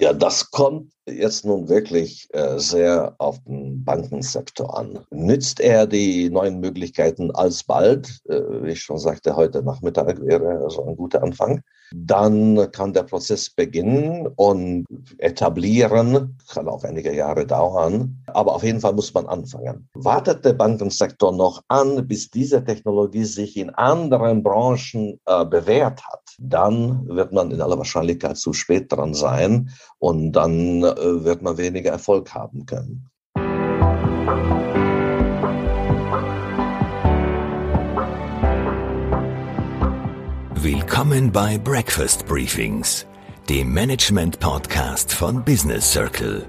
Ja, das kommt jetzt nun wirklich äh, sehr auf den Bankensektor an. Nützt er die neuen Möglichkeiten alsbald, äh, wie ich schon sagte, heute Nachmittag wäre also ein guter Anfang, dann kann der Prozess beginnen und etablieren, kann auch einige Jahre dauern, aber auf jeden Fall muss man anfangen. Wartet der Bankensektor noch an, bis diese Technologie sich in anderen Branchen äh, bewährt hat, dann wird man in aller Wahrscheinlichkeit zu spät dran sein und dann äh, wird man weniger Erfolg haben können. Willkommen bei Breakfast Briefings, dem Management-Podcast von Business Circle.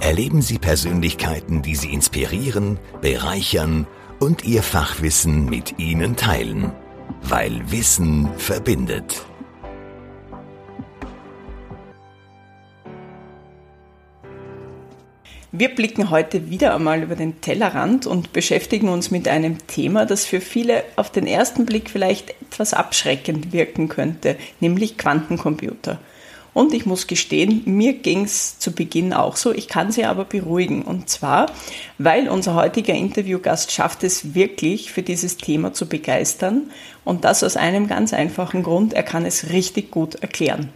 Erleben Sie Persönlichkeiten, die Sie inspirieren, bereichern und Ihr Fachwissen mit Ihnen teilen. Weil Wissen verbindet. Wir blicken heute wieder einmal über den Tellerrand und beschäftigen uns mit einem Thema, das für viele auf den ersten Blick vielleicht etwas abschreckend wirken könnte, nämlich Quantencomputer. Und ich muss gestehen, mir ging es zu Beginn auch so. Ich kann Sie aber beruhigen. Und zwar, weil unser heutiger Interviewgast schafft es wirklich, für dieses Thema zu begeistern. Und das aus einem ganz einfachen Grund. Er kann es richtig gut erklären.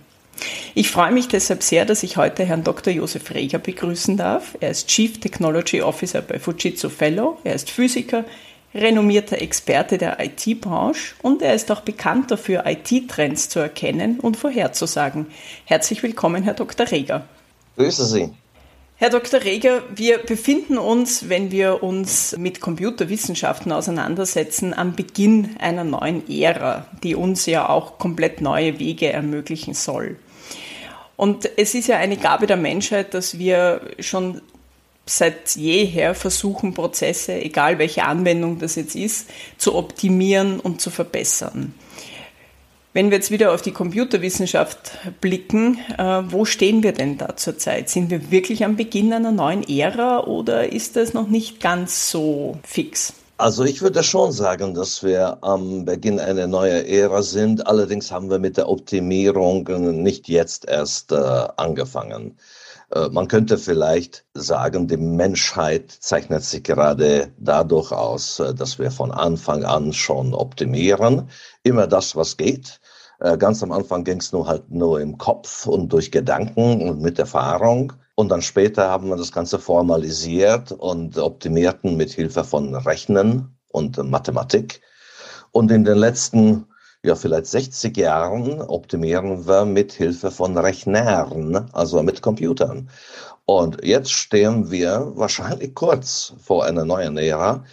Ich freue mich deshalb sehr, dass ich heute Herrn Dr. Josef Reger begrüßen darf. Er ist Chief Technology Officer bei Fujitsu Fellow. Er ist Physiker, renommierter Experte der IT-Branche und er ist auch bekannt dafür, IT-Trends zu erkennen und vorherzusagen. Herzlich willkommen, Herr Dr. Reger. Grüße Sie. Herr Dr. Reger, wir befinden uns, wenn wir uns mit Computerwissenschaften auseinandersetzen, am Beginn einer neuen Ära, die uns ja auch komplett neue Wege ermöglichen soll. Und es ist ja eine Gabe der Menschheit, dass wir schon seit jeher versuchen, Prozesse, egal welche Anwendung das jetzt ist, zu optimieren und zu verbessern. Wenn wir jetzt wieder auf die Computerwissenschaft blicken, äh, wo stehen wir denn da zurzeit? Sind wir wirklich am Beginn einer neuen Ära oder ist das noch nicht ganz so fix? Also ich würde schon sagen, dass wir am Beginn einer neuen Ära sind. Allerdings haben wir mit der Optimierung nicht jetzt erst äh, angefangen. Äh, man könnte vielleicht sagen, die Menschheit zeichnet sich gerade dadurch aus, äh, dass wir von Anfang an schon optimieren. Immer das, was geht. Äh, ganz am Anfang ging es nur halt nur im Kopf und durch Gedanken und mit Erfahrung. Und dann später haben wir das Ganze formalisiert und optimierten mit Hilfe von Rechnen und Mathematik. Und in den letzten, ja, vielleicht 60 Jahren optimieren wir mit Hilfe von Rechnern, also mit Computern. Und jetzt stehen wir wahrscheinlich kurz vor einer neuen Ära,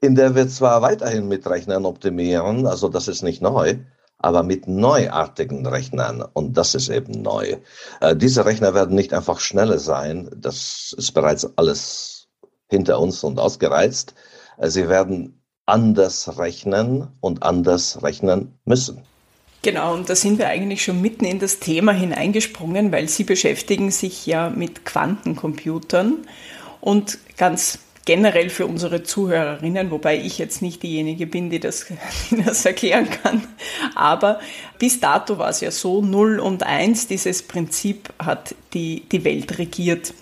in der wir zwar weiterhin mit Rechnern optimieren, also das ist nicht neu, aber mit neuartigen Rechnern. Und das ist eben neu. Äh, diese Rechner werden nicht einfach schneller sein. Das ist bereits alles hinter uns und ausgereizt. Äh, sie werden anders rechnen und anders rechnen müssen. Genau, und da sind wir eigentlich schon mitten in das Thema hineingesprungen, weil Sie beschäftigen sich ja mit Quantencomputern und ganz generell für unsere Zuhörerinnen, wobei ich jetzt nicht diejenige bin, die das, die das erklären kann. Aber bis dato war es ja so, 0 und 1, dieses Prinzip hat die, die Welt regiert.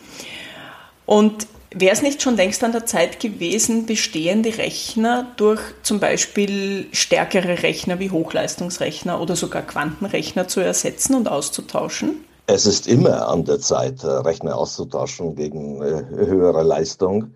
Und Wäre es nicht schon längst an der Zeit gewesen, bestehende Rechner durch zum Beispiel stärkere Rechner wie Hochleistungsrechner oder sogar Quantenrechner zu ersetzen und auszutauschen? Es ist immer an der Zeit, Rechner auszutauschen gegen äh, höhere Leistung.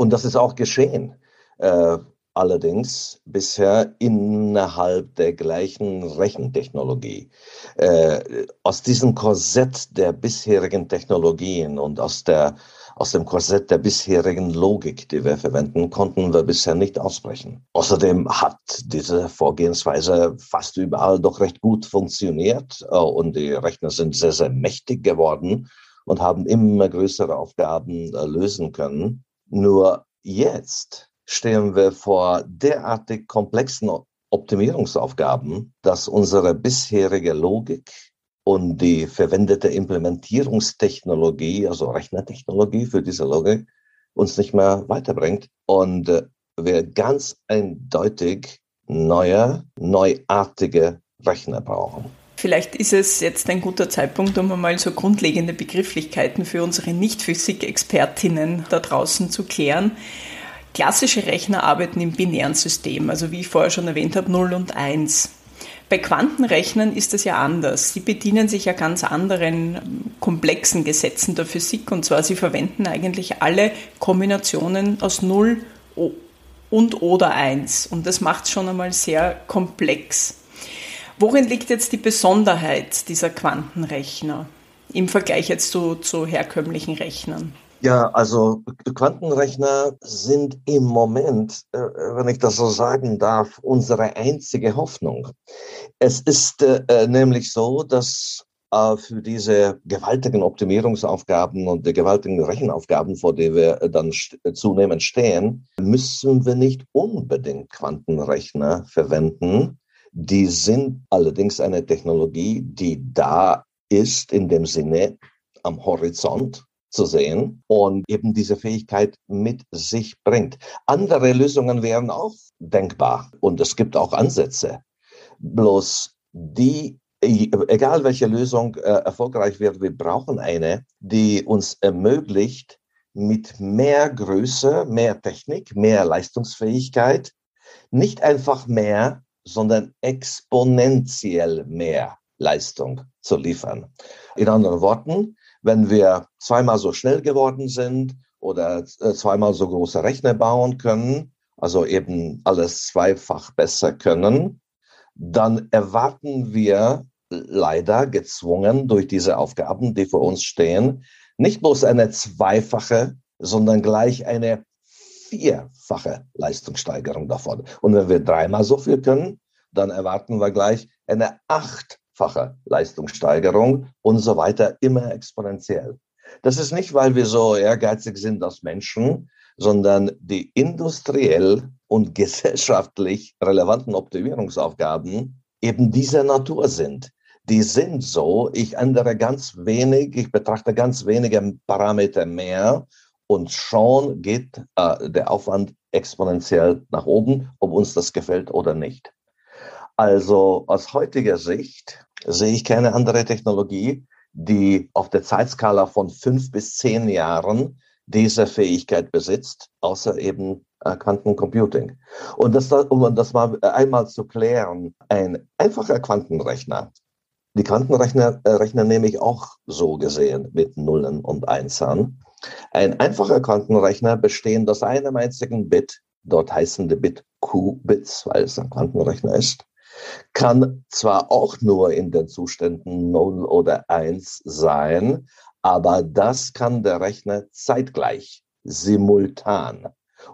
Und das ist auch geschehen. Äh, allerdings bisher innerhalb der gleichen Rechentechnologie. Äh, aus diesem Korsett der bisherigen Technologien und aus, der, aus dem Korsett der bisherigen Logik, die wir verwenden, konnten wir bisher nicht ausbrechen. Außerdem hat diese Vorgehensweise fast überall doch recht gut funktioniert äh, und die Rechner sind sehr, sehr mächtig geworden und haben immer größere Aufgaben äh, lösen können. Nur jetzt stehen wir vor derartig komplexen Optimierungsaufgaben, dass unsere bisherige Logik und die verwendete Implementierungstechnologie, also Rechnertechnologie für diese Logik, uns nicht mehr weiterbringt und äh, wir ganz eindeutig neue, neuartige Rechner brauchen. Vielleicht ist es jetzt ein guter Zeitpunkt, um einmal so grundlegende Begrifflichkeiten für unsere Nicht-Physik-Expertinnen da draußen zu klären. Klassische Rechner arbeiten im binären System, also wie ich vorher schon erwähnt habe, 0 und 1. Bei Quantenrechnern ist das ja anders. Sie bedienen sich ja ganz anderen komplexen Gesetzen der Physik und zwar sie verwenden eigentlich alle Kombinationen aus 0 und oder 1 und das macht es schon einmal sehr komplex. Worin liegt jetzt die Besonderheit dieser Quantenrechner im Vergleich jetzt zu, zu herkömmlichen Rechnern? Ja, also Quantenrechner sind im Moment, äh, wenn ich das so sagen darf, unsere einzige Hoffnung. Es ist äh, nämlich so, dass äh, für diese gewaltigen Optimierungsaufgaben und die gewaltigen Rechenaufgaben, vor denen wir dann zunehmend stehen, müssen wir nicht unbedingt Quantenrechner verwenden, die sind allerdings eine Technologie, die da ist in dem Sinne am Horizont zu sehen und eben diese Fähigkeit mit sich bringt. Andere Lösungen wären auch denkbar und es gibt auch Ansätze. Bloß die, egal welche Lösung äh, erfolgreich wird, wir brauchen eine, die uns ermöglicht, mit mehr Größe, mehr Technik, mehr Leistungsfähigkeit, nicht einfach mehr, sondern exponentiell mehr Leistung zu liefern. In anderen Worten, wenn wir zweimal so schnell geworden sind oder äh, zweimal so große Rechner bauen können, also eben alles zweifach besser können, dann erwarten wir leider gezwungen durch diese Aufgaben, die vor uns stehen, nicht bloß eine zweifache, sondern gleich eine vierfache Leistungssteigerung davon. Und wenn wir dreimal so viel können, dann erwarten wir gleich eine achtfache Leistungssteigerung und so weiter, immer exponentiell. Das ist nicht, weil wir so ehrgeizig sind als Menschen, sondern die industriell und gesellschaftlich relevanten Optimierungsaufgaben eben dieser Natur sind. Die sind so, ich ändere ganz wenig, ich betrachte ganz wenige Parameter mehr und schon geht äh, der Aufwand exponentiell nach oben, ob uns das gefällt oder nicht. Also aus heutiger Sicht sehe ich keine andere Technologie, die auf der Zeitskala von fünf bis zehn Jahren diese Fähigkeit besitzt, außer eben äh, Quantencomputing. Und das, um das mal einmal zu klären, ein einfacher Quantenrechner, die Quantenrechner äh, rechnen nämlich auch so gesehen mit Nullen und Einsern. Ein einfacher Quantenrechner bestehend aus einem einzigen Bit, dort heißende Bit Q-Bits, weil es ein Quantenrechner ist, kann zwar auch nur in den Zuständen 0 oder 1 sein, aber das kann der Rechner zeitgleich, simultan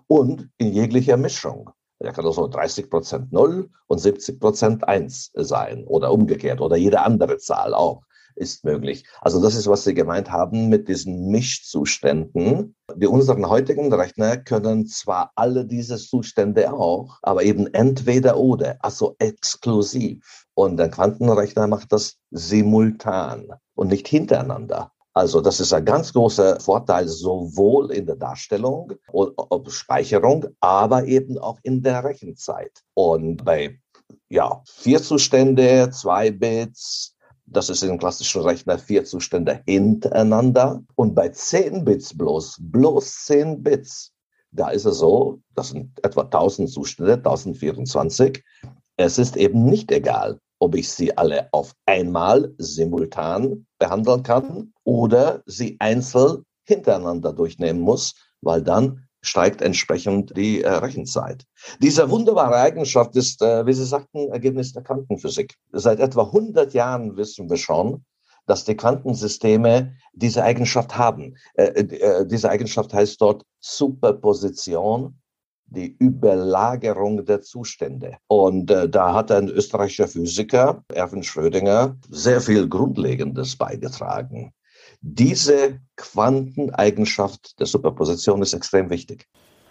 und in jeglicher Mischung. Er kann also 30 Prozent 0 und 70 Prozent 1 sein oder umgekehrt oder jede andere Zahl auch ist möglich. Also das ist, was Sie gemeint haben mit diesen Mischzuständen. Die unseren heutigen Rechner können zwar alle diese Zustände auch, aber eben entweder oder, also exklusiv. Und der Quantenrechner macht das simultan und nicht hintereinander. Also das ist ein ganz großer Vorteil sowohl in der Darstellung und Speicherung, aber eben auch in der Rechenzeit. Und bei ja, vier Zustände, zwei Bits, das ist in klassischen Rechner vier Zustände hintereinander. Und bei 10 Bits bloß, bloß 10 Bits, da ist es so, das sind etwa 1000 Zustände, 1024. Es ist eben nicht egal, ob ich sie alle auf einmal simultan behandeln kann oder sie einzeln hintereinander durchnehmen muss, weil dann steigt entsprechend die äh, Rechenzeit. Diese wunderbare Eigenschaft ist, äh, wie Sie sagten, Ergebnis der Quantenphysik. Seit etwa 100 Jahren wissen wir schon, dass die Quantensysteme diese Eigenschaft haben. Äh, äh, diese Eigenschaft heißt dort Superposition, die Überlagerung der Zustände. Und äh, da hat ein österreichischer Physiker, Erwin Schrödinger, sehr viel Grundlegendes beigetragen. Diese Quanteneigenschaft der Superposition ist extrem wichtig.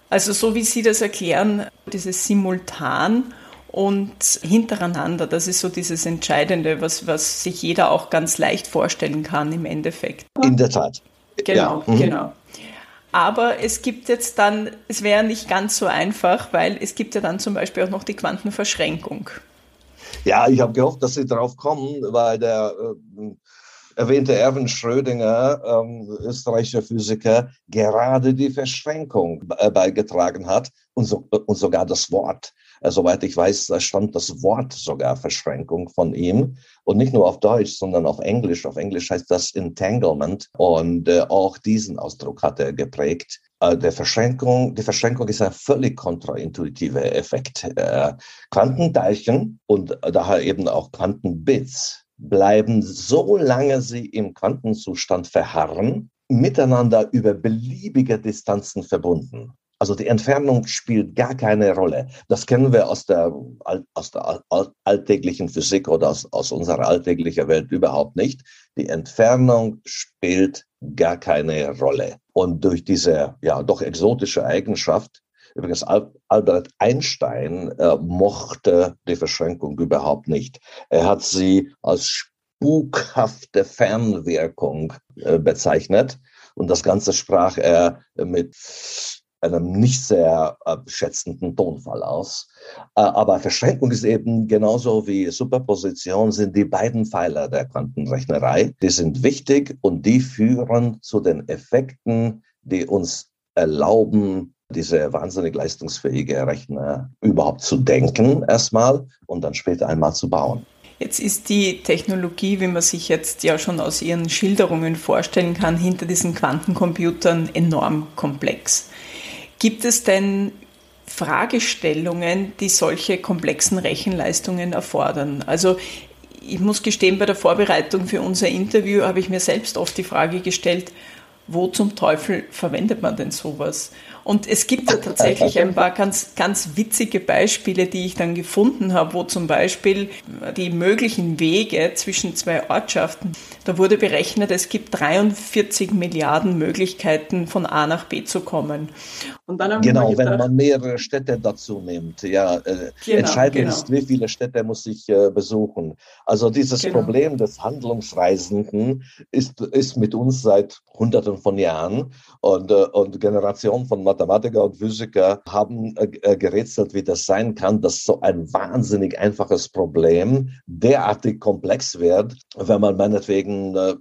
Also so wie Sie das erklären, dieses Simultan und hintereinander, das ist so dieses Entscheidende, was, was sich jeder auch ganz leicht vorstellen kann im Endeffekt. In der Tat. Genau, ja. mhm. genau. Aber es gibt jetzt dann, es wäre nicht ganz so einfach, weil es gibt ja dann zum Beispiel auch noch die Quantenverschränkung. Ja, ich habe gehofft, dass Sie drauf kommen, weil der äh, erwähnte Erwin Schrödinger, ähm, österreichischer Physiker, gerade die Verschränkung äh, beigetragen hat und, so, und sogar das Wort. Äh, soweit ich weiß, da stand das Wort sogar Verschränkung von ihm. Und nicht nur auf Deutsch, sondern auf Englisch. Auf Englisch heißt das Entanglement. Und äh, auch diesen Ausdruck hat er geprägt. Äh, der Verschränkung, die Verschränkung ist ein völlig kontraintuitiver Effekt. Quantenteilchen und daher eben auch Quantenbits bleiben, solange sie im Quantenzustand verharren, miteinander über beliebige Distanzen verbunden. Also die Entfernung spielt gar keine Rolle. Das kennen wir aus der, aus der alltäglichen Physik oder aus, aus unserer alltäglichen Welt überhaupt nicht. Die Entfernung spielt gar keine Rolle. Und durch diese ja doch exotische Eigenschaft Übrigens, Albert Einstein äh, mochte die Verschränkung überhaupt nicht. Er hat sie als spukhafte Fernwirkung äh, bezeichnet. Und das Ganze sprach er mit einem nicht sehr äh, schätzenden Tonfall aus. Äh, aber Verschränkung ist eben genauso wie Superposition sind die beiden Pfeiler der Quantenrechnerei. Die sind wichtig und die führen zu den Effekten, die uns erlauben, diese wahnsinnig leistungsfähige Rechner überhaupt zu denken erstmal und dann später einmal zu bauen. Jetzt ist die Technologie, wie man sich jetzt ja schon aus Ihren Schilderungen vorstellen kann, hinter diesen Quantencomputern enorm komplex. Gibt es denn Fragestellungen, die solche komplexen Rechenleistungen erfordern? Also ich muss gestehen, bei der Vorbereitung für unser Interview habe ich mir selbst oft die Frage gestellt, wo zum Teufel verwendet man denn sowas? Und es gibt ja tatsächlich ein paar ganz, ganz witzige Beispiele, die ich dann gefunden habe, wo zum Beispiel die möglichen Wege zwischen zwei Ortschaften, da wurde berechnet, es gibt 43 Milliarden Möglichkeiten von A nach B zu kommen. Genau, gedacht, wenn man mehrere Städte dazu nimmt. Ja, äh, genau, entscheidend genau. ist, wie viele Städte muss ich äh, besuchen. Also dieses genau. Problem des Handlungsreisenden ist, ist mit uns seit Hunderten von Jahren und, äh, und Generationen von Mathematiker und Physiker haben äh, äh, gerätselt, wie das sein kann, dass so ein wahnsinnig einfaches Problem derartig komplex wird, wenn man meinetwegen äh,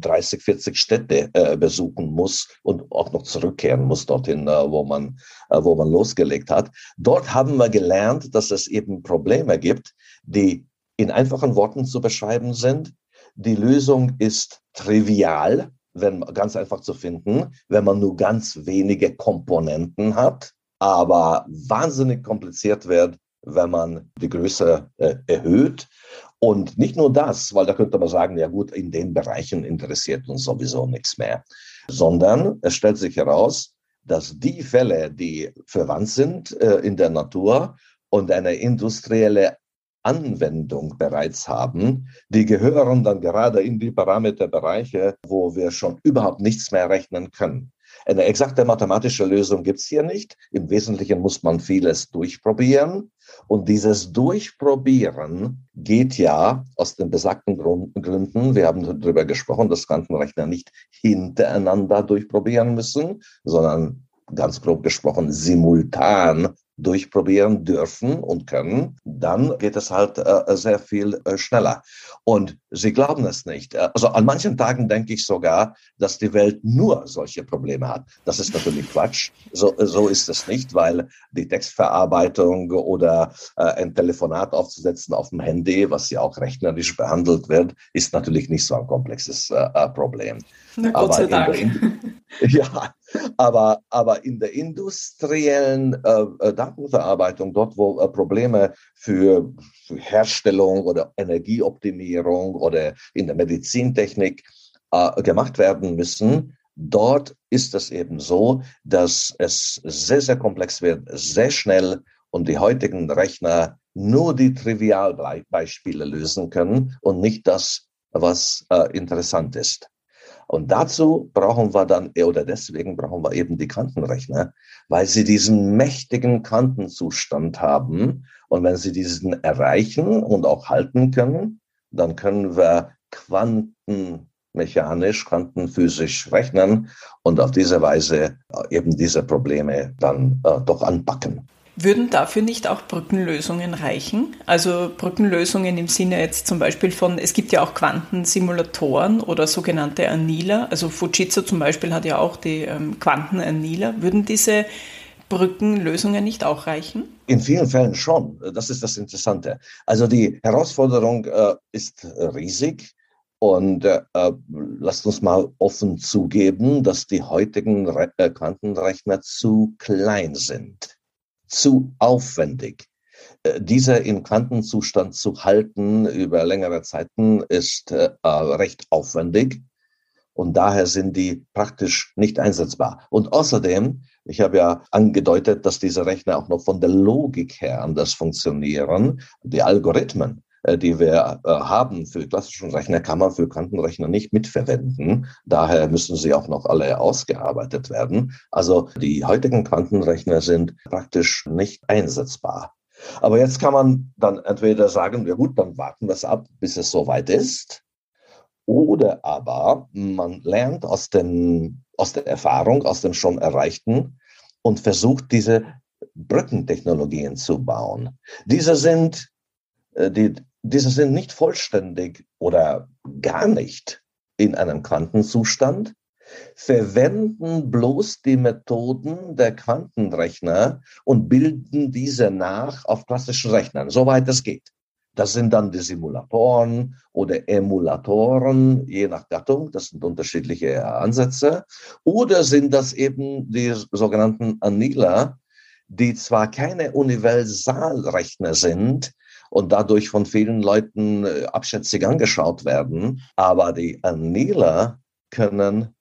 30, 40 Städte äh, besuchen muss und auch noch zurückkehren muss dorthin, äh, wo man, äh, wo man losgelegt hat. Dort haben wir gelernt, dass es eben Probleme gibt, die in einfachen Worten zu beschreiben sind. Die Lösung ist trivial, wenn ganz einfach zu finden, wenn man nur ganz wenige Komponenten hat, aber wahnsinnig kompliziert wird, wenn man die Größe äh, erhöht. Und nicht nur das, weil da könnte man sagen, ja gut, in den Bereichen interessiert uns sowieso nichts mehr, sondern es stellt sich heraus, dass die Fälle, die verwandt sind äh, in der Natur und eine industrielle Anwendung bereits haben, die gehören dann gerade in die Parameterbereiche, wo wir schon überhaupt nichts mehr rechnen können. Eine exakte mathematische Lösung gibt's hier nicht. Im Wesentlichen muss man vieles durchprobieren. Und dieses Durchprobieren geht ja aus den besagten Gründen, wir haben darüber gesprochen, dass Quantenrechner nicht hintereinander durchprobieren müssen, sondern ganz grob gesprochen simultan durchprobieren dürfen und können, dann geht es halt äh, sehr viel äh, schneller. Und Sie glauben es nicht. Äh, also an manchen Tagen denke ich sogar, dass die Welt nur solche Probleme hat. Das ist natürlich Quatsch. So, so ist es nicht, weil die Textverarbeitung oder äh, ein Telefonat aufzusetzen auf dem Handy, was ja auch rechnerisch behandelt wird, ist natürlich nicht so ein komplexes äh, äh Problem. Na Gott sei Dank. ja, aber, aber in der industriellen äh, Datenverarbeitung, dort wo äh, Probleme für, für, Herstellung oder Energieoptimierung oder in der Medizintechnik äh, gemacht werden müssen, dort ist es eben so, dass es sehr, sehr komplex wird, sehr schnell und die heutigen Rechner nur die Trivialbeispiele lösen können und nicht das, was äh, interessant ist. Und dazu brauchen wir dann, oder deswegen brauchen wir eben die Quantenrechner, weil sie diesen mächtigen Quantenzustand haben. Und wenn sie diesen erreichen und auch halten können, dann können wir quantenmechanisch, quantenphysisch rechnen und auf diese Weise eben diese Probleme dann äh, doch anpacken. Würden dafür nicht auch Brückenlösungen reichen? Also Brückenlösungen im Sinne jetzt zum Beispiel von, es gibt ja auch Quantensimulatoren oder sogenannte Anniler. Also Fujitsu zum Beispiel hat ja auch die ähm, Quantenanniler. Würden diese Brückenlösungen nicht auch reichen? In vielen Fällen schon. Das ist das Interessante. Also die Herausforderung äh, ist riesig. Und äh lasst uns mal offen zugeben, dass die heutigen Re äh, Quantenrechner zu klein sind zu aufwendig. Äh, diese im Quantenzustand zu halten über längere Zeiten ist äh, recht aufwendig und daher sind die praktisch nicht einsetzbar. Und außerdem, ich habe ja angedeutet, dass diese Rechner auch noch von der Logik her anders funktionieren. Die Algorithmen äh, die wir äh, haben für klassischen Rechner, kann man für Quantenrechner nicht mitverwenden. Daher müssen sie auch noch alle ausgearbeitet werden. Also die heutigen Quantenrechner sind praktisch nicht einsetzbar. Aber jetzt kann man dann entweder sagen, ja gut, dann warten wir es ab, bis es soweit ist. Oder aber man lernt aus, dem, aus der Erfahrung, aus dem schon Erreichten und versucht, diese Brückentechnologien zu bauen. Diese sind äh, die diese sind nicht vollständig oder gar nicht in einem Quantenzustand, verwenden bloß die Methoden der Quantenrechner und bilden diese nach auf klassischen Rechnern, soweit es geht. Das sind dann die Simulatoren oder Emulatoren, je nach Gattung. Das sind unterschiedliche Ansätze. Oder sind das eben die sogenannten Anila, die zwar keine Universalrechner sind, und dadurch von vielen Leuten äh, abschätzig angeschaut werden. Aber die Anila können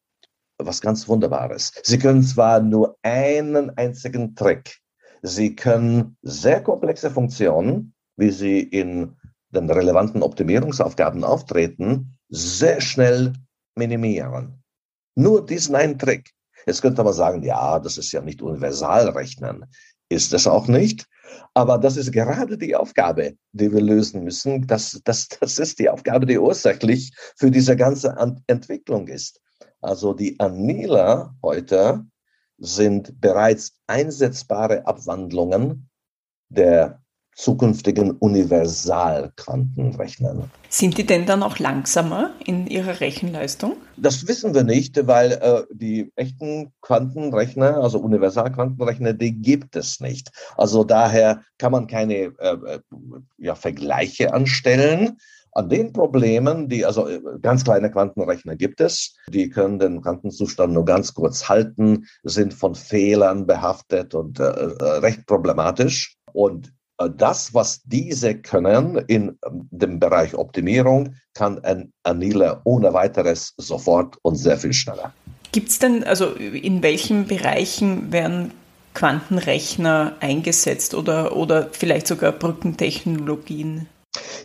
was ganz Wunderbares. Sie können zwar nur einen einzigen Trick. Sie können sehr komplexe Funktionen, wie sie in den relevanten Optimierungsaufgaben auftreten, sehr schnell minimieren. Nur diesen einen Trick. Jetzt könnte man sagen, ja, das ist ja nicht Universalrechnen. Ist es auch nicht. Aber das ist gerade die Aufgabe, die wir lösen müssen. Das, das, das ist die Aufgabe, die ursächlich für diese ganze Entwicklung ist. Also die Anila heute sind bereits einsetzbare Abwandlungen der zukünftigen Universalquantenrechnern. Sind die denn dann auch langsamer in ihrer Rechenleistung? Das wissen wir nicht, weil äh, die echten Quantenrechner, also Universalquantenrechner, die gibt es nicht. Also daher kann man keine äh, äh ja, Vergleiche anstellen. An den Problemen, die also äh, ganz kleine Quantenrechner gibt es, die können den Quantenzustand nur ganz kurz halten, sind von Fehlern behaftet und äh, äh recht problematisch. Und das, was diese können in ähm, dem Bereich Optimierung, kann ein Anila ohne weiteres sofort und sehr viel schneller. Gibt es denn, also in welchen Bereichen werden Quantenrechner eingesetzt oder, oder vielleicht sogar Brückentechnologien?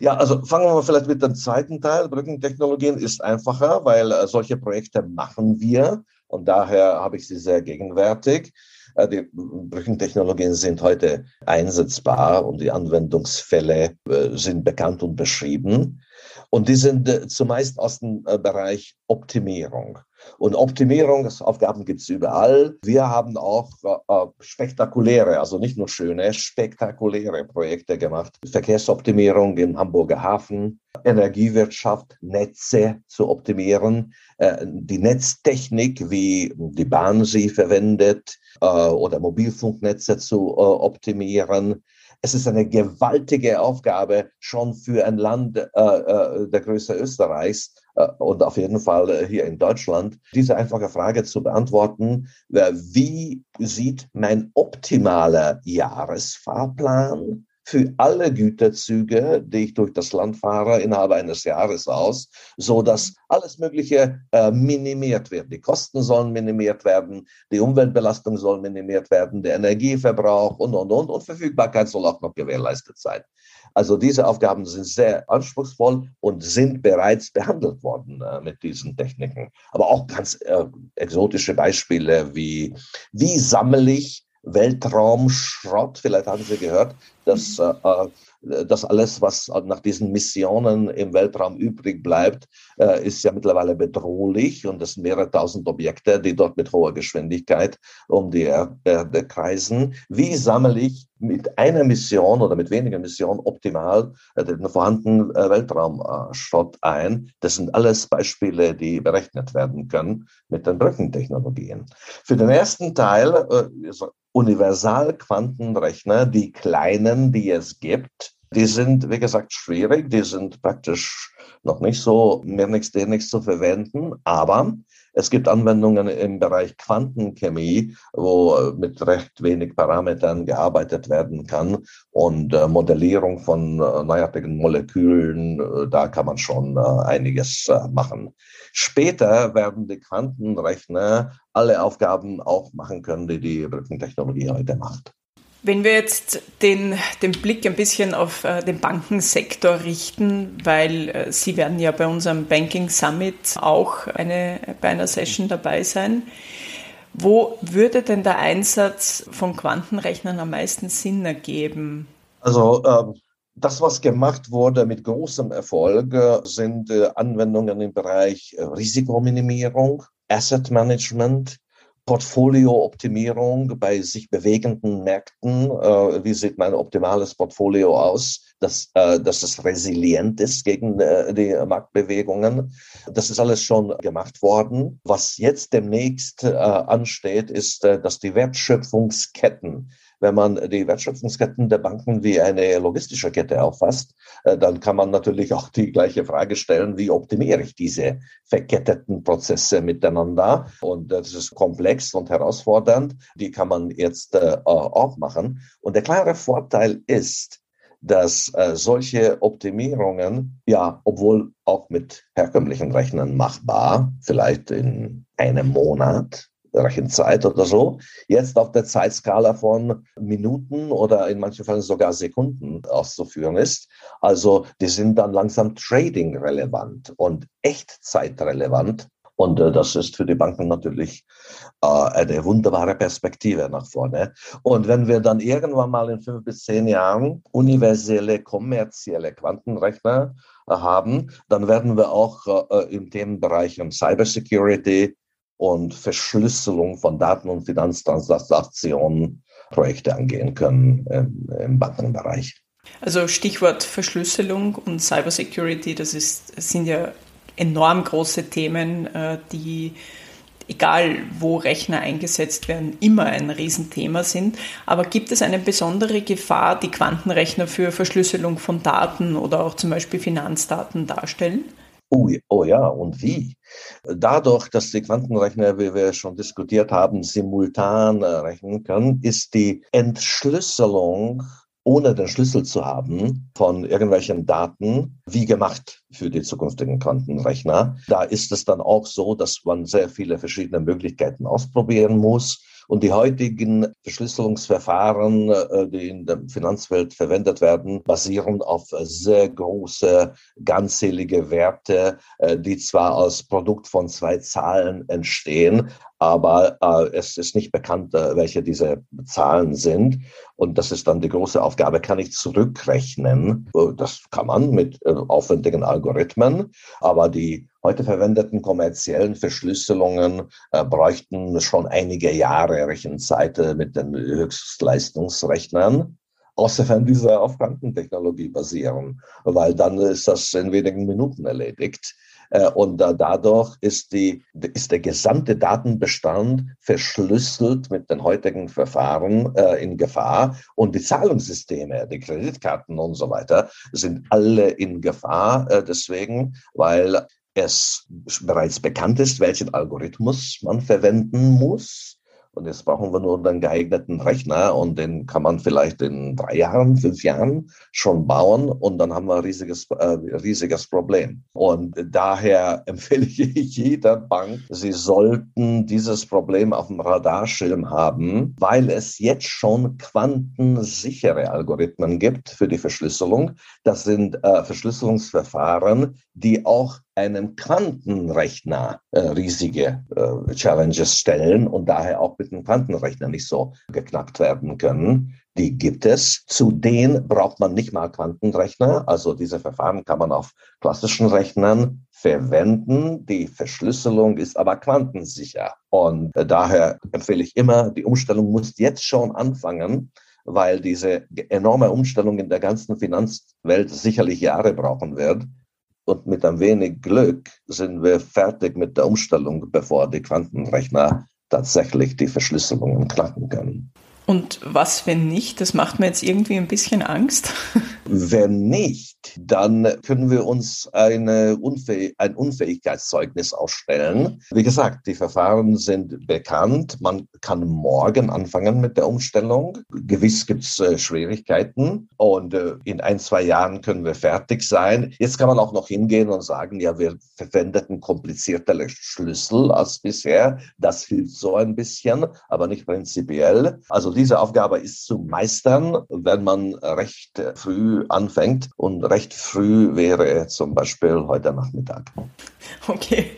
Ja, also fangen wir mal vielleicht mit dem zweiten Teil. Brückentechnologien ist einfacher, weil äh, solche Projekte machen wir und daher habe ich sie sehr gegenwärtig. Äh, die Brückentechnologien sind heute einsetzbar und die Anwendungsfälle äh, sind bekannt und beschrieben. Und die sind äh, zumeist aus dem Bereich Optimierung. Und Optimierungsaufgaben gibt es überall. Wir haben auch äh, spektakuläre, also nicht nur schöne, spektakuläre Projekte gemacht. Verkehrsoptimierung im Hamburger Hafen, Energiewirtschaft, Netze zu optimieren, äh, die Netztechnik, wie die Bahn sie verwendet, äh, oder Mobilfunknetze zu äh, optimieren. Es ist eine gewaltige Aufgabe schon für ein Land äh, äh der Größe Österreichs, äh, und auf jeden Fall äh, hier in Deutschland, diese einfache Frage zu beantworten, wie sieht mein optimaler Jahresfahrplan für alle Güterzüge, die ich durch das Land fahre, innerhalb eines Jahres aus, so dass alles Mögliche äh, minimiert wird. Die Kosten sollen minimiert werden, die Umweltbelastung soll minimiert werden, der Energieverbrauch und, und, und, und Verfügbarkeit soll auch noch gewährleistet sein. Also diese Aufgaben sind sehr anspruchsvoll und sind bereits behandelt worden äh, mit diesen Techniken. Aber auch ganz äh, exotische Beispiele wie, wie sammle ich Weltraumschrott, vielleicht haben Sie gehört, dass äh, äh äh, das alles, was nach diesen Missionen im Weltraum übrig bleibt, äh, ist ja mittlerweile bedrohlich und es sind mehrere tausend Objekte, die dort mit hoher Geschwindigkeit um die Erde kreisen. Wie sammle ich mit einer Mission oder mit weniger Missionen optimal den vorhandenen Weltraumschrott ein? Das sind alles Beispiele, die berechnet werden können mit den Brückentechnologien. Für den ersten Teil Universalquantenrechner, die kleinen, die es gibt, die sind, wie gesagt, schwierig, die sind praktisch noch nicht so mehr nichts, nichts zu verwenden, aber es gibt Anwendungen im Bereich Quantenchemie, wo mit recht wenig Parametern gearbeitet werden kann und äh, Modellierung von äh, neuartigen Molekülen, äh, da kann man schon äh, einiges äh, machen. Später werden die Quantenrechner alle Aufgaben auch machen können, die die Brückentechnologie heute macht. Wenn wir jetzt den, den Blick ein bisschen auf äh, den Bankensektor richten, weil äh, Sie werden ja bei unserem Banking Summit auch eine, bei einer Session dabei sein. Wo würde denn der Einsatz von Quantenrechnern am meisten Sinn ergeben? Also äh, das, was gemacht wurde mit großem Erfolg, äh, sind Anwendungen im Bereich Risikominimierung, Asset Management, Portfoliooptimierung bei sich bewegenden Märkten. Äh, wie sieht mein optimales Portfolio aus? Dass, äh, dass es resilient ist gegen äh, die Marktbewegungen. Das ist alles schon gemacht worden. Was jetzt demnächst äh, ansteht, ist, äh, dass die Wertschöpfungsketten wenn man die Wertschöpfungsketten der Banken wie eine logistische Kette auffasst, äh, dann kann man natürlich auch die gleiche Frage stellen, wie optimiere ich diese verketteten Prozesse miteinander? Und das ist komplex und herausfordernd. Die kann man jetzt äh, auch machen. Und der klare Vorteil ist, dass äh, solche Optimierungen, ja, obwohl auch mit herkömmlichen Rechnern machbar, vielleicht in einem Monat, Rechenzeit oder so, jetzt auf der Zeitskala von Minuten oder in manchen Fällen sogar Sekunden auszuführen ist. Also die sind dann langsam trading relevant und echtzeitrelevant. Und äh, das ist für die Banken natürlich äh, eine wunderbare Perspektive nach vorne. Und wenn wir dann irgendwann mal in fünf bis zehn Jahren universelle kommerzielle Quantenrechner äh, haben, dann werden wir auch äh, im Themenbereich Cybersecurity, und Verschlüsselung von Daten und Finanztransaktionen Projekte angehen können im, im Bankenbereich. Also Stichwort Verschlüsselung und Cybersecurity, das ist, sind ja enorm große Themen, äh, die egal wo Rechner eingesetzt werden, immer ein Riesenthema sind. Aber gibt es eine besondere Gefahr, die Quantenrechner für Verschlüsselung von Daten oder auch zum Beispiel Finanzdaten darstellen? Oh, oh ja, und wie? Dadurch, dass die Quantenrechner, wie wir schon diskutiert haben, simultan rechnen können, ist die Entschlüsselung ohne den Schlüssel zu haben von irgendwelchen Daten, wie gemacht für die zukünftigen Quantenrechner. Da ist es dann auch so, dass man sehr viele verschiedene Möglichkeiten ausprobieren muss. Und die heutigen Verschlüsselungsverfahren, äh, die in der Finanzwelt verwendet werden, basieren auf sehr große, ganzählige Werte, äh, die zwar als Produkt von zwei Zahlen entstehen, aber äh, es ist nicht bekannt, äh, welche diese Zahlen sind. Und das ist dann die große Aufgabe. Kann ich zurückrechnen? Äh, das kann man mit äh, aufwendigen Algorithmen, aber die heute verwendeten kommerziellen Verschlüsselungen äh, bräuchten schon einige Jahre Rechenzeit äh, mit den Höchstleistungsrechnern außerfern diese auf Quantentechnologie basieren, weil dann ist das in wenigen Minuten erledigt. Äh, und dadurch ist, die, ist der gesamte Datenbestand verschlüsselt mit den heutigen Verfahren äh, in Gefahr. Und die Zahlungssysteme, die Kreditkarten und so weiter, sind alle in Gefahr äh, deswegen, weil es bereits bekannt ist, welchen Algorithmus man verwenden muss und jetzt brauchen wir nur einen geeigneten Rechner und den kann man vielleicht in drei Jahren, fünf Jahren schon bauen und dann haben wir ein riesiges, äh, riesiges Problem. Und daher empfehle ich jeder Bank, sie sollten dieses Problem auf dem Radarschirm haben, weil es jetzt schon quantensichere Algorithmen gibt für die Verschlüsselung. Das sind äh, Verschlüsselungsverfahren, die auch einem Quantenrechner äh, riesige äh, Challenges stellen und daher auch mit dem Quantenrechner nicht so geknackt werden können. Die gibt es. Zu denen braucht man nicht mal Quantenrechner. Also diese Verfahren kann man auf klassischen Rechnern verwenden. Die Verschlüsselung ist aber quantensicher. Und daher empfehle ich immer, die Umstellung muss jetzt schon anfangen, weil diese enorme Umstellung in der ganzen Finanzwelt sicherlich Jahre brauchen wird. Und mit ein wenig Glück sind wir fertig mit der Umstellung, bevor die Quantenrechner tatsächlich die Verschlüsselungen knacken können. Und was, wenn nicht? Das macht mir jetzt irgendwie ein bisschen Angst. Wenn nicht, dann können wir uns eine Unfäh ein Unfähigkeitszeugnis ausstellen. Wie gesagt, die Verfahren sind bekannt. Man kann morgen anfangen mit der Umstellung. Gewiss gibt es äh, Schwierigkeiten und äh, in ein, zwei Jahren können wir fertig sein. Jetzt kann man auch noch hingehen und sagen, ja, wir verwendeten kompliziertere Schlüssel als bisher. Das hilft so ein bisschen, aber nicht prinzipiell. Also diese Aufgabe ist zu meistern, wenn man recht früh anfängt. Und recht früh wäre zum Beispiel heute Nachmittag. Okay.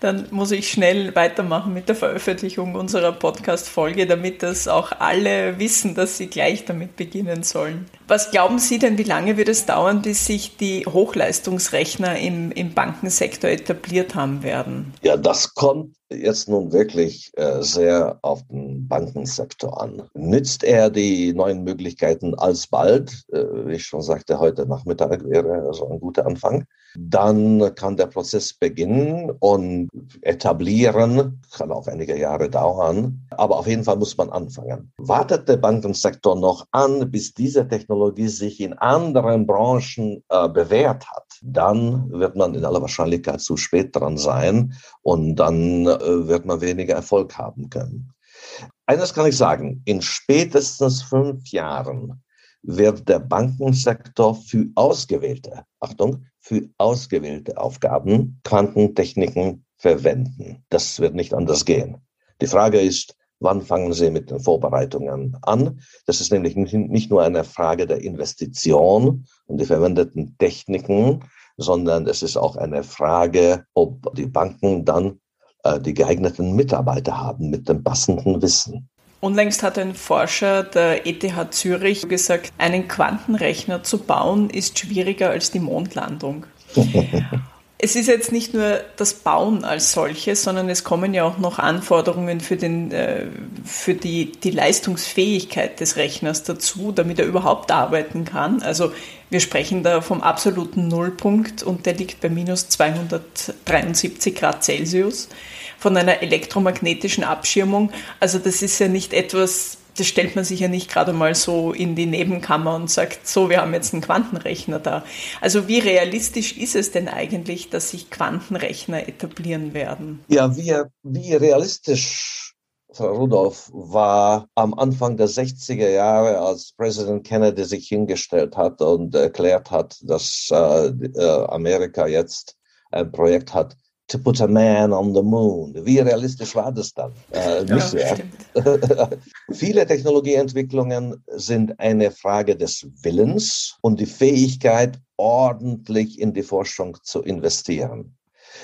Dann muss ich schnell weitermachen mit der Veröffentlichung unserer Podcast-Folge, damit das auch alle wissen, dass sie gleich damit beginnen sollen. Was glauben Sie denn, wie lange wird es dauern, bis sich die Hochleistungsrechner im, im Bankensektor etabliert haben werden? Ja, das kommt jetzt nun wirklich äh, sehr auf den Bankensektor an. Nützt er die neuen Möglichkeiten alsbald, äh, wie ich schon sagte, heute Nachmittag wäre also ein guter Anfang, dann kann der Prozess beginnen und etablieren, kann auch einige Jahre dauern, aber auf jeden Fall muss man anfangen. Wartet der Bankensektor noch an, bis diese Technologie sich in anderen Branchen äh, bewährt hat, dann wird man in aller Wahrscheinlichkeit zu spät dran sein und dann äh, wird man weniger Erfolg haben können. Eines kann ich sagen, in spätestens fünf Jahren wird der Bankensektor für ausgewählte, Achtung, für ausgewählte Aufgaben Quantentechniken verwenden. Das wird nicht anders gehen. Die Frage ist, wann fangen Sie mit den Vorbereitungen an? Das ist nämlich nicht nur eine Frage der Investition und die verwendeten Techniken, sondern es ist auch eine Frage, ob die Banken dann äh, die geeigneten Mitarbeiter haben mit dem passenden Wissen. Unlängst hat ein Forscher der ETH Zürich gesagt, einen Quantenrechner zu bauen ist schwieriger als die Mondlandung. Es ist jetzt nicht nur das Bauen als solches, sondern es kommen ja auch noch Anforderungen für, den, äh, für die, die Leistungsfähigkeit des Rechners dazu, damit er überhaupt arbeiten kann. Also wir sprechen da vom absoluten Nullpunkt und der liegt bei minus 273 Grad Celsius von einer elektromagnetischen Abschirmung. Also das ist ja nicht etwas, das stellt man sich ja nicht gerade mal so in die Nebenkammer und sagt, so, wir haben jetzt einen Quantenrechner da. Also wie realistisch ist es denn eigentlich, dass sich Quantenrechner etablieren werden? Ja, wie, wie realistisch Frau Rudolph war am Anfang der 60er Jahre, als Präsident Kennedy sich hingestellt hat und erklärt hat, dass äh, äh Amerika jetzt ein Projekt hat, to put a man on the moon. Wie realistisch war das dann? Äh, nicht ja, sehr. Viele Technologieentwicklungen sind eine Frage des Willens und die Fähigkeit, ordentlich in die Forschung zu investieren.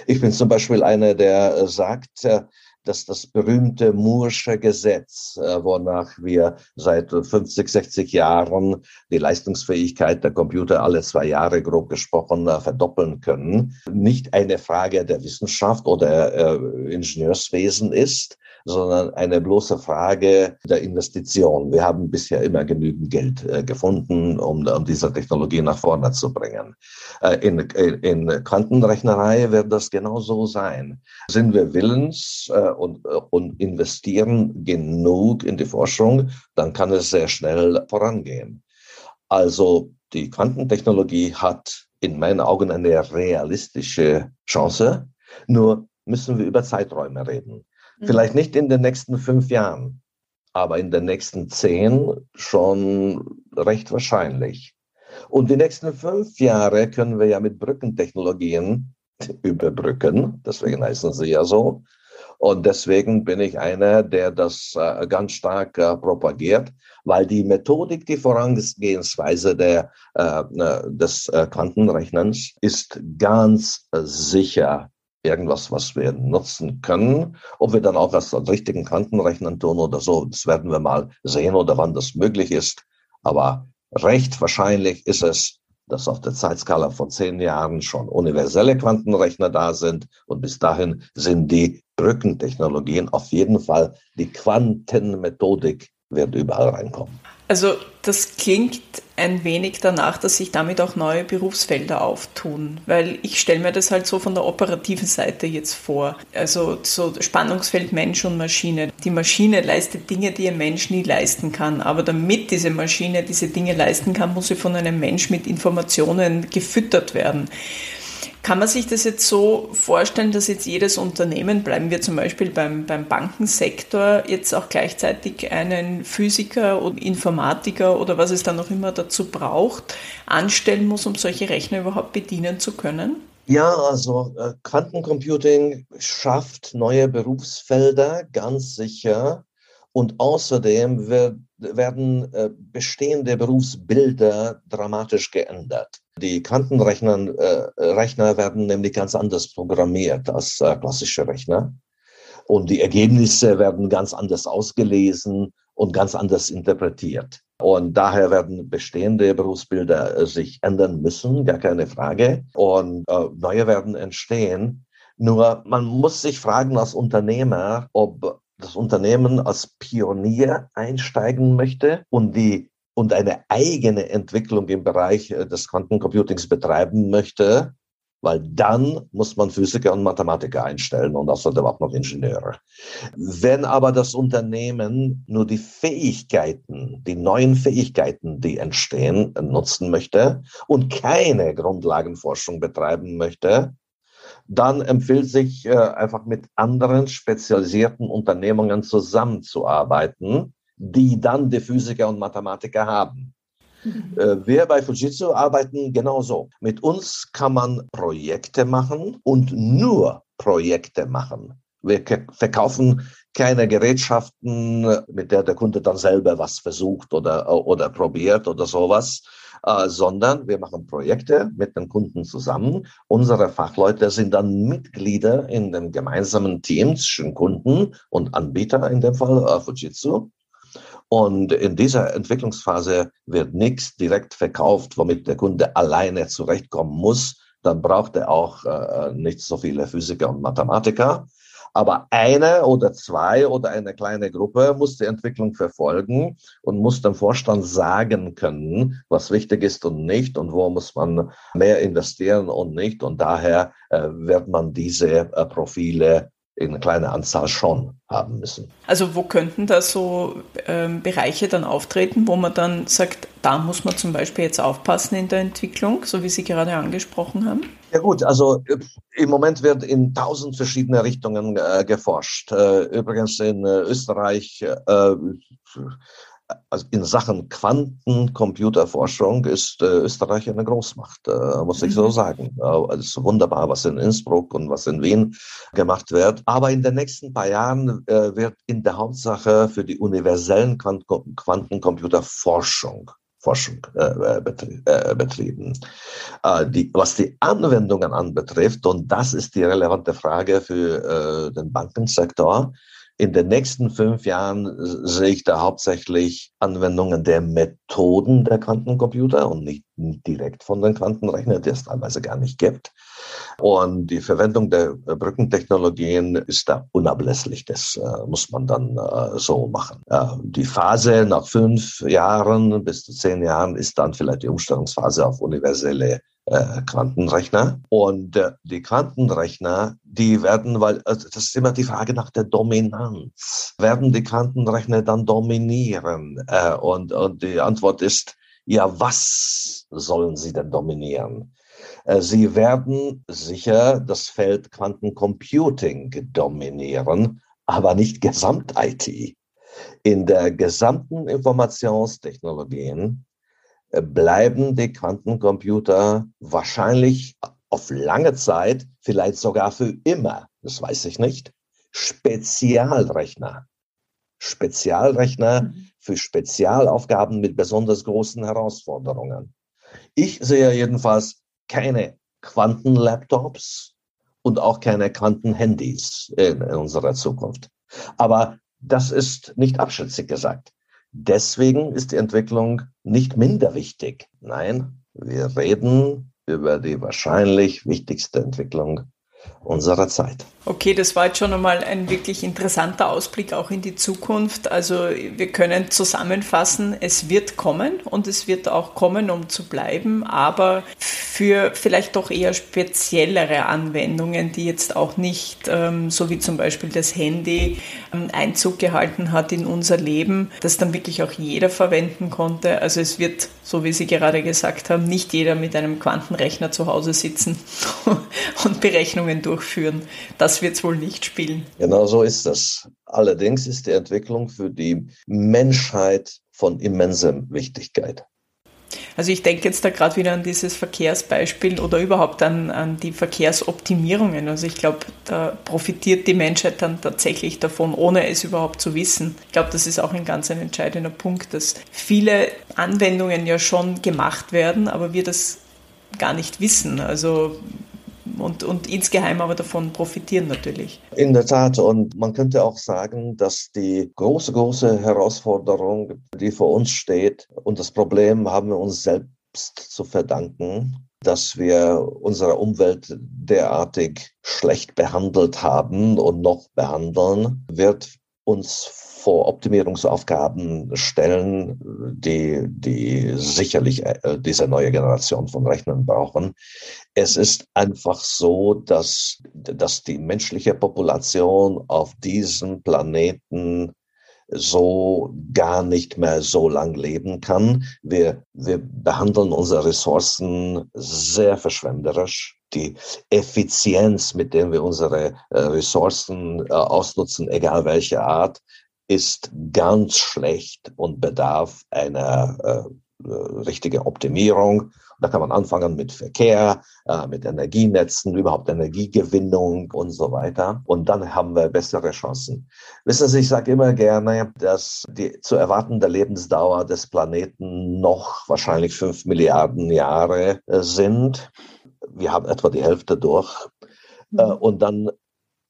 Ich bin zum Beispiel einer, der sagt, äh, dass das berühmte Moore'sche Gesetz, äh, wonach wir seit 50, 60 Jahren die Leistungsfähigkeit der Computer alle zwei Jahre grob gesprochen äh, verdoppeln können, nicht eine Frage der Wissenschaft oder äh, Ingenieurswesen ist, sondern eine bloße Frage der Investition. Wir haben bisher immer genügend Geld äh, gefunden, um, um diese Technologie nach vorne zu bringen. Äh, in, in Quantenrechnerei wird das genauso sein. Sind wir willens äh, und, äh, und investieren genug in die Forschung, dann kann es sehr schnell vorangehen. Also die Quantentechnologie hat in meinen Augen eine realistische Chance. Nur müssen wir über Zeiträume reden. Mhm. Vielleicht nicht in den nächsten fünf Jahren, aber in den nächsten zehn schon recht wahrscheinlich. Und die nächsten fünf Jahre können wir ja mit Brückentechnologien überbrücken, deswegen heißen sie ja so. Und deswegen bin ich einer, der das äh, ganz stark äh, propagiert, weil die Methodik, die Vorangehensweise der, äh, des Quantenrechnens ist ganz sicher irgendwas, was wir nutzen können. Ob wir dann auch was an richtigen Quantenrechnern tun oder so, das werden wir mal sehen oder wann das möglich ist. Aber recht wahrscheinlich ist es, dass auf der Zeitskala von zehn Jahren schon universelle Quantenrechner da sind und bis dahin sind die Brückentechnologien auf jeden Fall die Quantenmethodik wird überall reinkommen. Also das klingt ein wenig danach, dass sich damit auch neue Berufsfelder auftun, weil ich stelle mir das halt so von der operativen Seite jetzt vor. Also so Spannungsfeld Mensch und Maschine. Die Maschine leistet Dinge, die ein Mensch nie leisten kann, aber damit diese Maschine diese Dinge leisten kann, muss sie von einem Mensch mit Informationen gefüttert werden. Kann man sich das jetzt so vorstellen, dass jetzt jedes Unternehmen, bleiben wir zum Beispiel beim, beim Bankensektor, jetzt auch gleichzeitig einen Physiker oder Informatiker oder was es dann noch immer dazu braucht, anstellen muss, um solche Rechner überhaupt bedienen zu können? Ja, also äh, Quantencomputing schafft neue Berufsfelder, ganz sicher. Und außerdem wird, werden äh, bestehende Berufsbilder dramatisch geändert. Die Quantenrechner äh, Rechner werden nämlich ganz anders programmiert als äh, klassische Rechner. Und die Ergebnisse werden ganz anders ausgelesen und ganz anders interpretiert. Und daher werden bestehende Berufsbilder äh, sich ändern müssen, gar keine Frage. Und äh, neue werden entstehen. Nur man muss sich fragen als Unternehmer, ob das Unternehmen als Pionier einsteigen möchte und die und eine eigene Entwicklung im Bereich äh, des Quantencomputings betreiben möchte, weil dann muss man Physiker und Mathematiker einstellen und außerdem auch noch Ingenieure. Wenn aber das Unternehmen nur die Fähigkeiten, die neuen Fähigkeiten, die entstehen, nutzen möchte und keine Grundlagenforschung betreiben möchte, dann empfiehlt sich äh, einfach mit anderen spezialisierten Unternehmungen zusammenzuarbeiten, die dann die Physiker und Mathematiker haben. Mhm. Äh, wir bei Fujitsu arbeiten genauso. Mit uns kann man Projekte machen und nur Projekte machen. Wir verkaufen keine Gerätschaften, mit der der Kunde dann selber was versucht oder, oder probiert oder sowas, äh, sondern wir machen Projekte mit den Kunden zusammen. Unsere Fachleute sind dann Mitglieder in den gemeinsamen Teams zwischen Kunden und Anbieter, in dem Fall äh, Fujitsu. Und in dieser Entwicklungsphase wird nichts direkt verkauft, womit der Kunde alleine zurechtkommen muss. Dann braucht er auch äh, nicht so viele Physiker und Mathematiker. Aber eine oder zwei oder eine kleine Gruppe muss die Entwicklung verfolgen und muss dem Vorstand sagen können, was wichtig ist und nicht und wo muss man mehr investieren und nicht. Und daher äh, wird man diese äh, Profile in kleiner Anzahl schon haben müssen. Also wo könnten da so ähm, Bereiche dann auftreten, wo man dann sagt, da muss man zum Beispiel jetzt aufpassen in der Entwicklung, so wie Sie gerade angesprochen haben? Ja gut, also äh, im Moment wird in tausend verschiedene Richtungen äh, geforscht. Äh, übrigens in äh, Österreich äh, also in Sachen Quantencomputerforschung ist äh, Österreich eine Großmacht, äh, muss ich so mhm. sagen. Äh, es ist wunderbar, was in Innsbruck und was in Wien gemacht wird. Aber in den nächsten paar Jahren äh, wird in der Hauptsache für die universellen Quant Quantencomputerforschung Forschung äh, betrie äh, betrieben. Äh, die, was die Anwendungen anbetrifft, und das ist die relevante Frage für äh, den Bankensektor, in den nächsten fünf Jahren sehe ich da hauptsächlich Anwendungen der Methoden der Quantencomputer und nicht direkt von den Quantenrechnern, die es teilweise gar nicht gibt. Und die Verwendung der Brückentechnologien ist da unablässlich. Das äh, muss man dann äh, so machen. Äh, die Phase nach fünf Jahren bis zu zehn Jahren ist dann vielleicht die Umstellungsphase auf universelle äh, Quantenrechner. Und äh, die Quantenrechner, die werden, weil also das ist immer die Frage nach der Dominanz. Werden die Quantenrechner dann dominieren? Äh, und, und die Antwort ist, ja, was sollen sie denn dominieren? Äh, sie werden sicher das Feld Quantencomputing dominieren, aber nicht Gesamt-IT. In der gesamten Informationstechnologien bleiben die Quantencomputer wahrscheinlich auf lange Zeit, vielleicht sogar für immer, das weiß ich nicht, Spezialrechner. Spezialrechner mhm. für Spezialaufgaben mit besonders großen Herausforderungen. Ich sehe jedenfalls keine Quantenlaptops und auch keine Quantenhandys in, in unserer Zukunft. Aber das ist nicht abschätzig gesagt. Deswegen ist die Entwicklung nicht minder wichtig. Nein, wir reden über die wahrscheinlich wichtigste Entwicklung unserer Zeit. Okay, das war jetzt schon einmal ein wirklich interessanter Ausblick auch in die Zukunft. Also wir können zusammenfassen, es wird kommen und es wird auch kommen, um zu bleiben, aber für vielleicht doch eher speziellere Anwendungen, die jetzt auch nicht, ähm, so wie zum Beispiel das Handy, ähm, Einzug gehalten hat in unser Leben, das dann wirklich auch jeder verwenden konnte. Also es wird, so wie Sie gerade gesagt haben, nicht jeder mit einem Quantenrechner zu Hause sitzen und Berechnungen durchführen. Das wird es wohl nicht spielen. Genau so ist das. Allerdings ist die Entwicklung für die Menschheit von immenser Wichtigkeit. Also ich denke jetzt da gerade wieder an dieses Verkehrsbeispiel oder überhaupt an, an die Verkehrsoptimierungen. Also ich glaube, da profitiert die Menschheit dann tatsächlich davon, ohne es überhaupt zu wissen. Ich glaube, das ist auch ein ganz ein entscheidender Punkt, dass viele Anwendungen ja schon gemacht werden, aber wir das gar nicht wissen. Also und, und insgeheim aber davon profitieren natürlich. In der Tat. Und man könnte auch sagen, dass die große, große Herausforderung, die vor uns steht, und das Problem haben wir uns selbst zu verdanken, dass wir unsere Umwelt derartig schlecht behandelt haben und noch behandeln, wird uns vor Optimierungsaufgaben stellen, die, die sicherlich äh, diese neue Generation von Rechnern brauchen. Es ist einfach so, dass, dass die menschliche Population auf diesem Planeten so gar nicht mehr so lang leben kann. Wir, wir behandeln unsere Ressourcen sehr verschwenderisch. Die Effizienz, mit der wir unsere äh, Ressourcen äh, ausnutzen, egal welche Art, ist ganz schlecht und bedarf einer äh, äh, richtigen Optimierung. Da kann man anfangen mit Verkehr, äh, mit Energienetzen, überhaupt Energiegewinnung und so weiter. Und dann haben wir bessere Chancen. Wissen Sie, ich sage immer gerne, dass die zu erwartende Lebensdauer des Planeten noch wahrscheinlich fünf Milliarden Jahre äh, sind. Wir haben etwa die Hälfte durch. Äh, mhm. Und dann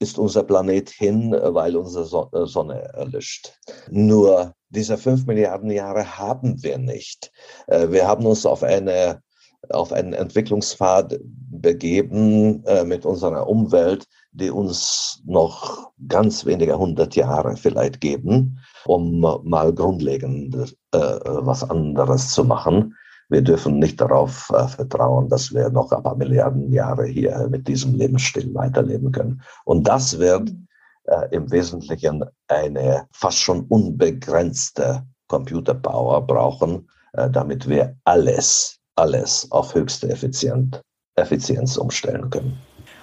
ist unser Planet hin, äh, weil unsere äh, Sonne erlischt. Nur diese fünf Milliarden Jahre haben wir nicht. Äh, wir haben uns auf eine auf einen Entwicklungspfad begeben mit unserer Umwelt, die uns noch ganz wenige hundert Jahre vielleicht geben, um mal grundlegend was anderes zu machen. Wir dürfen nicht darauf äh, vertrauen, dass wir noch ein paar Milliarden Jahre hier mit diesem Lebensstil weiterleben können. Und das wird mhm. äh, im Wesentlichen eine fast schon unbegrenzte Computerpower brauchen, äh, damit wir alles, alles auf höchste Effizient, Effizienz umstellen können.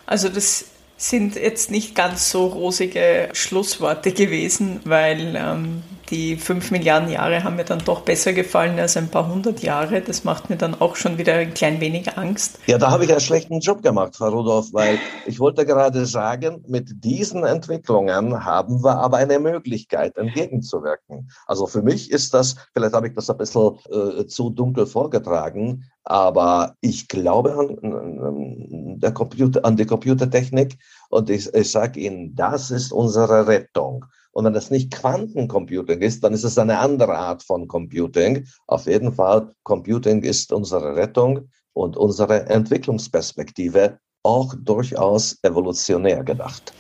Also das sind jetzt nicht ganz so rosige Schlussworte gewesen, weil ähm, die fünf Milliarden Jahre haben mir dann doch besser gefallen als ein paar hundert Jahre. Das macht mir dann auch schon wieder ein klein wenig Angst. Ja, da habe ich einen schlechten Job gemacht, Frau Rudolph, weil ich wollte gerade sagen, mit diesen Entwicklungen haben wir aber eine Möglichkeit, entgegenzuwirken. Also für mich ist das, vielleicht habe ich das ein bisschen äh, zu dunkel vorgetragen, aber ich glaube an, der Computer, an die Computertechnik und ich, ich sage Ihnen, das ist unsere Rettung. Und wenn das nicht Quantencomputing ist, dann ist es eine andere Art von Computing. Auf jeden Fall, Computing ist unsere Rettung und unsere Entwicklungsperspektive auch durchaus evolutionär gedacht.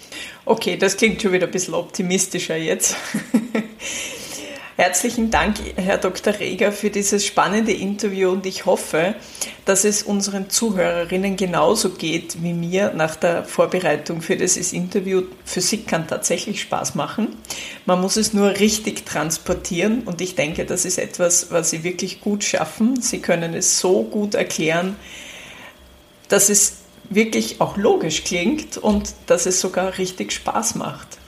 Okay, das klingt schon wieder ein bisschen optimistischer jetzt. Herzlichen Dank, Herr Dr. Reger, für dieses spannende Interview und ich hoffe, dass es unseren Zuhörerinnen genauso geht wie mir nach der Vorbereitung für dieses Interview. Physik kann tatsächlich Spaß machen. Man muss es nur richtig transportieren und ich denke, das ist etwas, was Sie wirklich gut schaffen. Sie können es so gut erklären, dass es wirklich auch logisch klingt und dass es sogar richtig Spaß macht.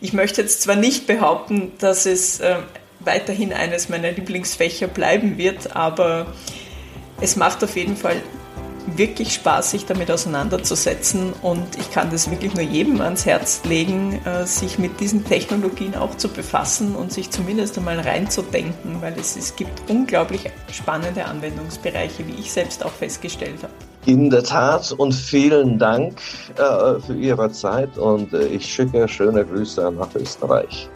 Ich möchte jetzt zwar nicht behaupten, dass es äh, weiterhin eines meiner Lieblingsfächer bleiben wird, aber es macht auf jeden Fall wirklich Spaß, sich damit auseinanderzusetzen und ich kann das wirklich nur jedem ans Herz legen, äh, sich mit diesen Technologien auch zu befassen und sich zumindest einmal reinzudenken, weil es, es gibt unglaublich spannende Anwendungsbereiche, wie ich selbst auch festgestellt habe. In der Tat und vielen Dank äh, für Ihre Zeit und äh, ich schicke schöne Grüße nach Österreich.